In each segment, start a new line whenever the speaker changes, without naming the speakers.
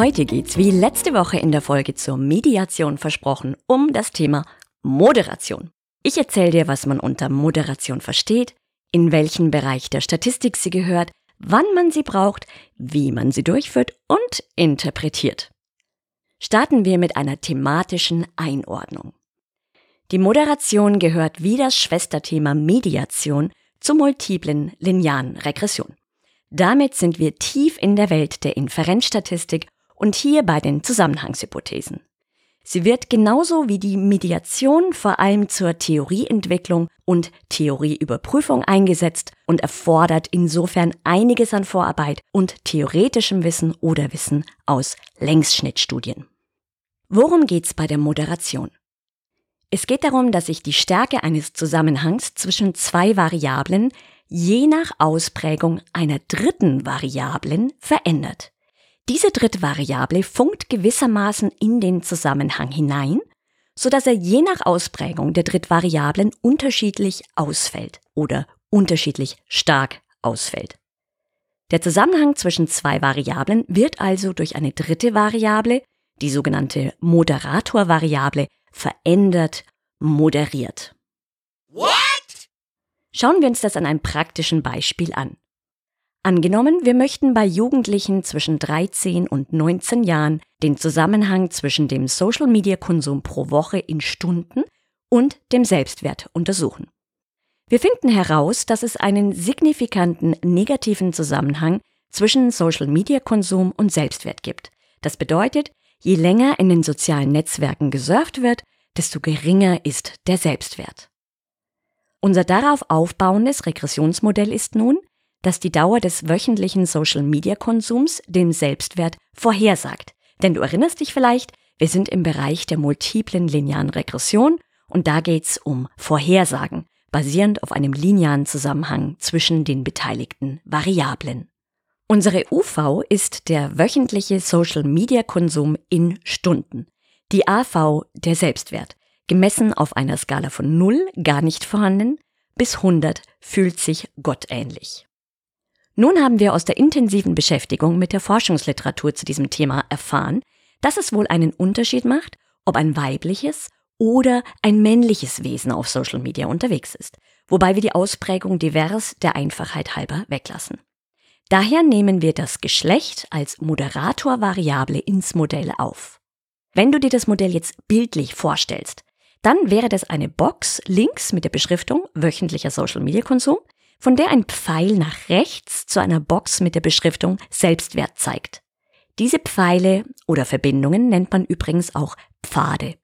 Heute geht's wie letzte Woche in der Folge zur Mediation versprochen um das Thema Moderation. Ich erzähle dir, was man unter Moderation versteht, in welchen Bereich der Statistik sie gehört, wann man sie braucht, wie man sie durchführt und interpretiert. Starten wir mit einer thematischen Einordnung. Die Moderation gehört wie das Schwesterthema Mediation zur multiplen linearen Regression. Damit sind wir tief in der Welt der Inferenzstatistik und hier bei den Zusammenhangshypothesen. Sie wird genauso wie die Mediation vor allem zur Theorieentwicklung und Theorieüberprüfung eingesetzt und erfordert insofern einiges an Vorarbeit und theoretischem Wissen oder Wissen aus Längsschnittstudien. Worum geht's bei der Moderation? Es geht darum, dass sich die Stärke eines Zusammenhangs zwischen zwei Variablen je nach Ausprägung einer dritten Variablen verändert. Diese dritte Variable funkt gewissermaßen in den Zusammenhang hinein, so dass er je nach Ausprägung der Drittvariablen unterschiedlich ausfällt oder unterschiedlich stark ausfällt. Der Zusammenhang zwischen zwei Variablen wird also durch eine dritte Variable, die sogenannte Moderatorvariable, verändert, moderiert. What? Schauen wir uns das an einem praktischen Beispiel an. Angenommen, wir möchten bei Jugendlichen zwischen 13 und 19 Jahren den Zusammenhang zwischen dem Social-Media-Konsum pro Woche in Stunden und dem Selbstwert untersuchen. Wir finden heraus, dass es einen signifikanten negativen Zusammenhang zwischen Social-Media-Konsum und Selbstwert gibt. Das bedeutet, je länger in den sozialen Netzwerken gesurft wird, desto geringer ist der Selbstwert. Unser darauf aufbauendes Regressionsmodell ist nun, dass die Dauer des wöchentlichen Social-Media-Konsums den Selbstwert vorhersagt. Denn du erinnerst dich vielleicht, wir sind im Bereich der multiplen linearen Regression und da geht's um Vorhersagen, basierend auf einem linearen Zusammenhang zwischen den beteiligten Variablen. Unsere UV ist der wöchentliche Social-Media-Konsum in Stunden. Die AV der Selbstwert, gemessen auf einer Skala von 0, gar nicht vorhanden, bis 100 fühlt sich gottähnlich. Nun haben wir aus der intensiven Beschäftigung mit der Forschungsliteratur zu diesem Thema erfahren, dass es wohl einen Unterschied macht, ob ein weibliches oder ein männliches Wesen auf Social Media unterwegs ist, wobei wir die Ausprägung divers der Einfachheit halber weglassen. Daher nehmen wir das Geschlecht als Moderatorvariable ins Modell auf. Wenn du dir das Modell jetzt bildlich vorstellst, dann wäre das eine Box links mit der Beschriftung wöchentlicher Social Media Konsum, von der ein Pfeil nach rechts zu einer Box mit der Beschriftung Selbstwert zeigt. Diese Pfeile oder Verbindungen nennt man übrigens auch Pfade.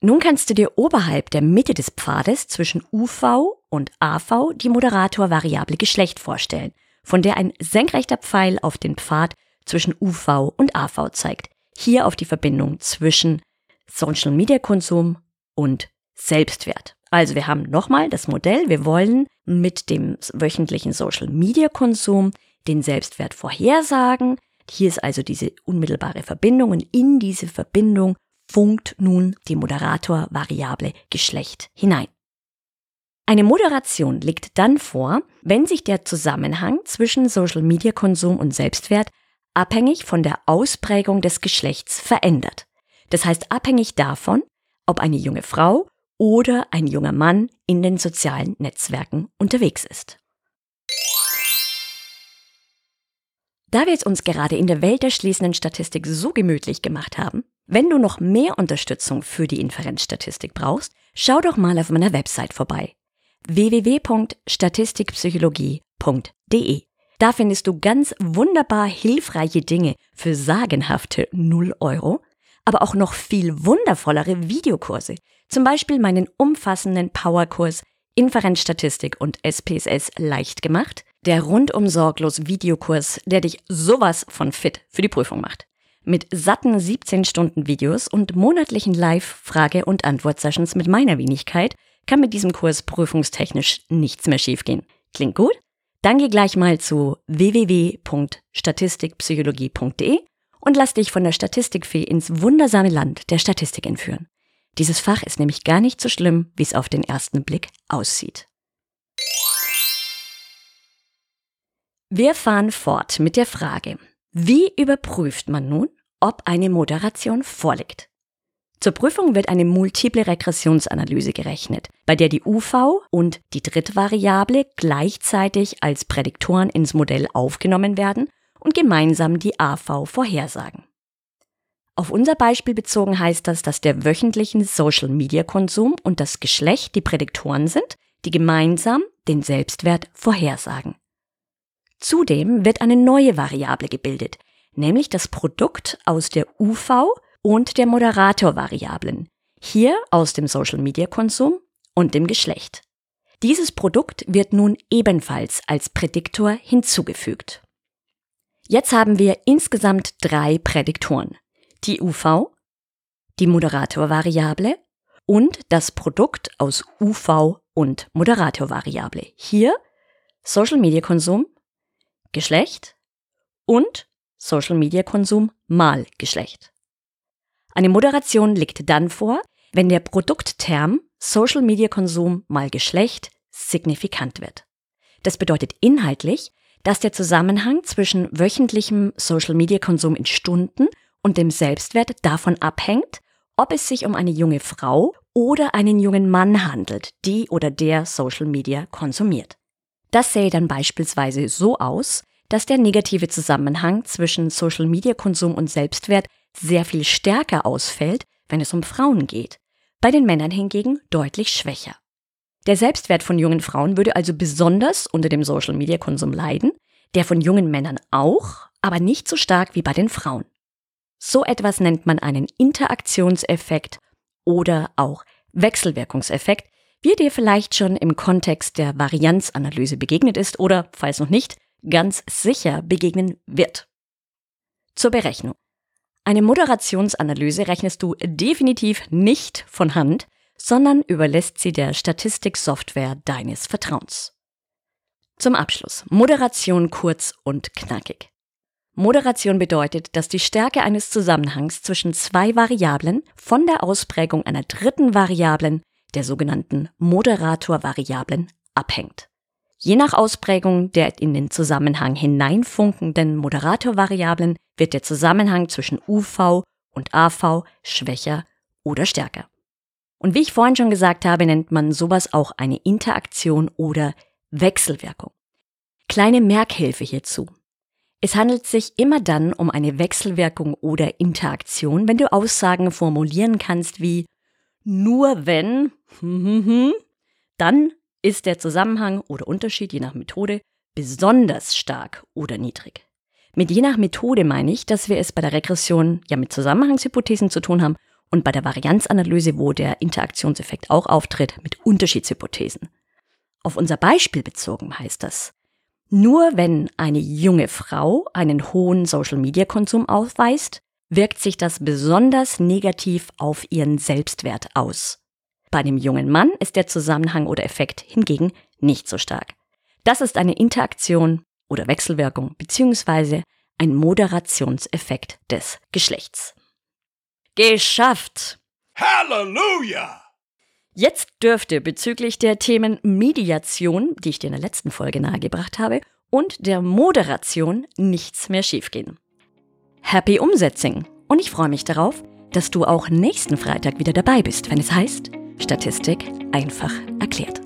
Nun kannst du dir oberhalb der Mitte des Pfades zwischen UV und AV die Moderatorvariable Geschlecht vorstellen, von der ein senkrechter Pfeil auf den Pfad zwischen UV und AV zeigt. Hier auf die Verbindung zwischen Social Media Konsum und Selbstwert. Also wir haben nochmal das Modell, wir wollen mit dem wöchentlichen Social-Media-Konsum den Selbstwert vorhersagen. Hier ist also diese unmittelbare Verbindung und in diese Verbindung funkt nun die Moderator-Variable Geschlecht hinein. Eine Moderation liegt dann vor, wenn sich der Zusammenhang zwischen Social-Media-Konsum und Selbstwert abhängig von der Ausprägung des Geschlechts verändert. Das heißt abhängig davon, ob eine junge Frau oder ein junger Mann in den sozialen Netzwerken unterwegs ist. Da wir es uns gerade in der Welt der schließenden Statistik so gemütlich gemacht haben, wenn du noch mehr Unterstützung für die Inferenzstatistik brauchst, schau doch mal auf meiner Website vorbei www.statistikpsychologie.de. Da findest du ganz wunderbar hilfreiche Dinge für sagenhafte 0 Euro aber auch noch viel wundervollere Videokurse. Zum Beispiel meinen umfassenden Powerkurs Inferenzstatistik und SPSS leicht gemacht, der rundum sorglos Videokurs, der dich sowas von fit für die Prüfung macht. Mit satten 17 Stunden Videos und monatlichen Live-Frage- und Antwort-Sessions mit meiner Wenigkeit kann mit diesem Kurs prüfungstechnisch nichts mehr schiefgehen. Klingt gut? Dann geh gleich mal zu www.statistikpsychologie.de und lass dich von der Statistikfee ins wundersame Land der Statistik entführen. Dieses Fach ist nämlich gar nicht so schlimm, wie es auf den ersten Blick aussieht. Wir fahren fort mit der Frage, wie überprüft man nun, ob eine Moderation vorliegt? Zur Prüfung wird eine multiple Regressionsanalyse gerechnet, bei der die UV und die Drittvariable gleichzeitig als Prädiktoren ins Modell aufgenommen werden und gemeinsam die AV vorhersagen. Auf unser Beispiel bezogen heißt das, dass der wöchentliche Social-Media-Konsum und das Geschlecht die Prädiktoren sind, die gemeinsam den Selbstwert vorhersagen. Zudem wird eine neue Variable gebildet, nämlich das Produkt aus der UV und der Moderatorvariablen, hier aus dem Social-Media-Konsum und dem Geschlecht. Dieses Produkt wird nun ebenfalls als Prädiktor hinzugefügt. Jetzt haben wir insgesamt drei Prädiktoren. Die UV, die Moderatorvariable und das Produkt aus UV und Moderatorvariable. Hier Social Media Konsum, Geschlecht und Social Media Konsum mal Geschlecht. Eine Moderation liegt dann vor, wenn der Produktterm Social Media Konsum mal Geschlecht signifikant wird. Das bedeutet inhaltlich, dass der Zusammenhang zwischen wöchentlichem Social Media Konsum in Stunden und dem Selbstwert davon abhängt, ob es sich um eine junge Frau oder einen jungen Mann handelt, die oder der Social Media konsumiert. Das sähe dann beispielsweise so aus, dass der negative Zusammenhang zwischen Social Media Konsum und Selbstwert sehr viel stärker ausfällt, wenn es um Frauen geht, bei den Männern hingegen deutlich schwächer. Der Selbstwert von jungen Frauen würde also besonders unter dem Social Media Konsum leiden, der von jungen Männern auch, aber nicht so stark wie bei den Frauen. So etwas nennt man einen Interaktionseffekt oder auch Wechselwirkungseffekt, wie dir vielleicht schon im Kontext der Varianzanalyse begegnet ist oder, falls noch nicht, ganz sicher begegnen wird. Zur Berechnung. Eine Moderationsanalyse rechnest du definitiv nicht von Hand, sondern überlässt sie der Statistiksoftware deines Vertrauens. Zum Abschluss. Moderation kurz und knackig. Moderation bedeutet, dass die Stärke eines Zusammenhangs zwischen zwei Variablen von der Ausprägung einer dritten Variablen, der sogenannten Moderatorvariablen, abhängt. Je nach Ausprägung der in den Zusammenhang hineinfunkenden Moderatorvariablen wird der Zusammenhang zwischen UV und AV schwächer oder stärker. Und wie ich vorhin schon gesagt habe, nennt man sowas auch eine Interaktion oder Wechselwirkung. Kleine Merkhilfe hierzu. Es handelt sich immer dann um eine Wechselwirkung oder Interaktion, wenn du Aussagen formulieren kannst wie nur wenn, dann ist der Zusammenhang oder Unterschied je nach Methode besonders stark oder niedrig. Mit je nach Methode meine ich, dass wir es bei der Regression ja mit Zusammenhangshypothesen zu tun haben und bei der Varianzanalyse, wo der Interaktionseffekt auch auftritt, mit Unterschiedshypothesen. Auf unser Beispiel bezogen heißt das, nur wenn eine junge Frau einen hohen Social-Media-Konsum aufweist, wirkt sich das besonders negativ auf ihren Selbstwert aus. Bei einem jungen Mann ist der Zusammenhang oder Effekt hingegen nicht so stark. Das ist eine Interaktion oder Wechselwirkung beziehungsweise ein Moderationseffekt des Geschlechts. Geschafft! Halleluja! Jetzt dürfte bezüglich der Themen Mediation, die ich dir in der letzten Folge nahegebracht habe, und der Moderation nichts mehr schiefgehen. Happy Umsetzing! Und ich freue mich darauf, dass du auch nächsten Freitag wieder dabei bist, wenn es heißt Statistik einfach erklärt.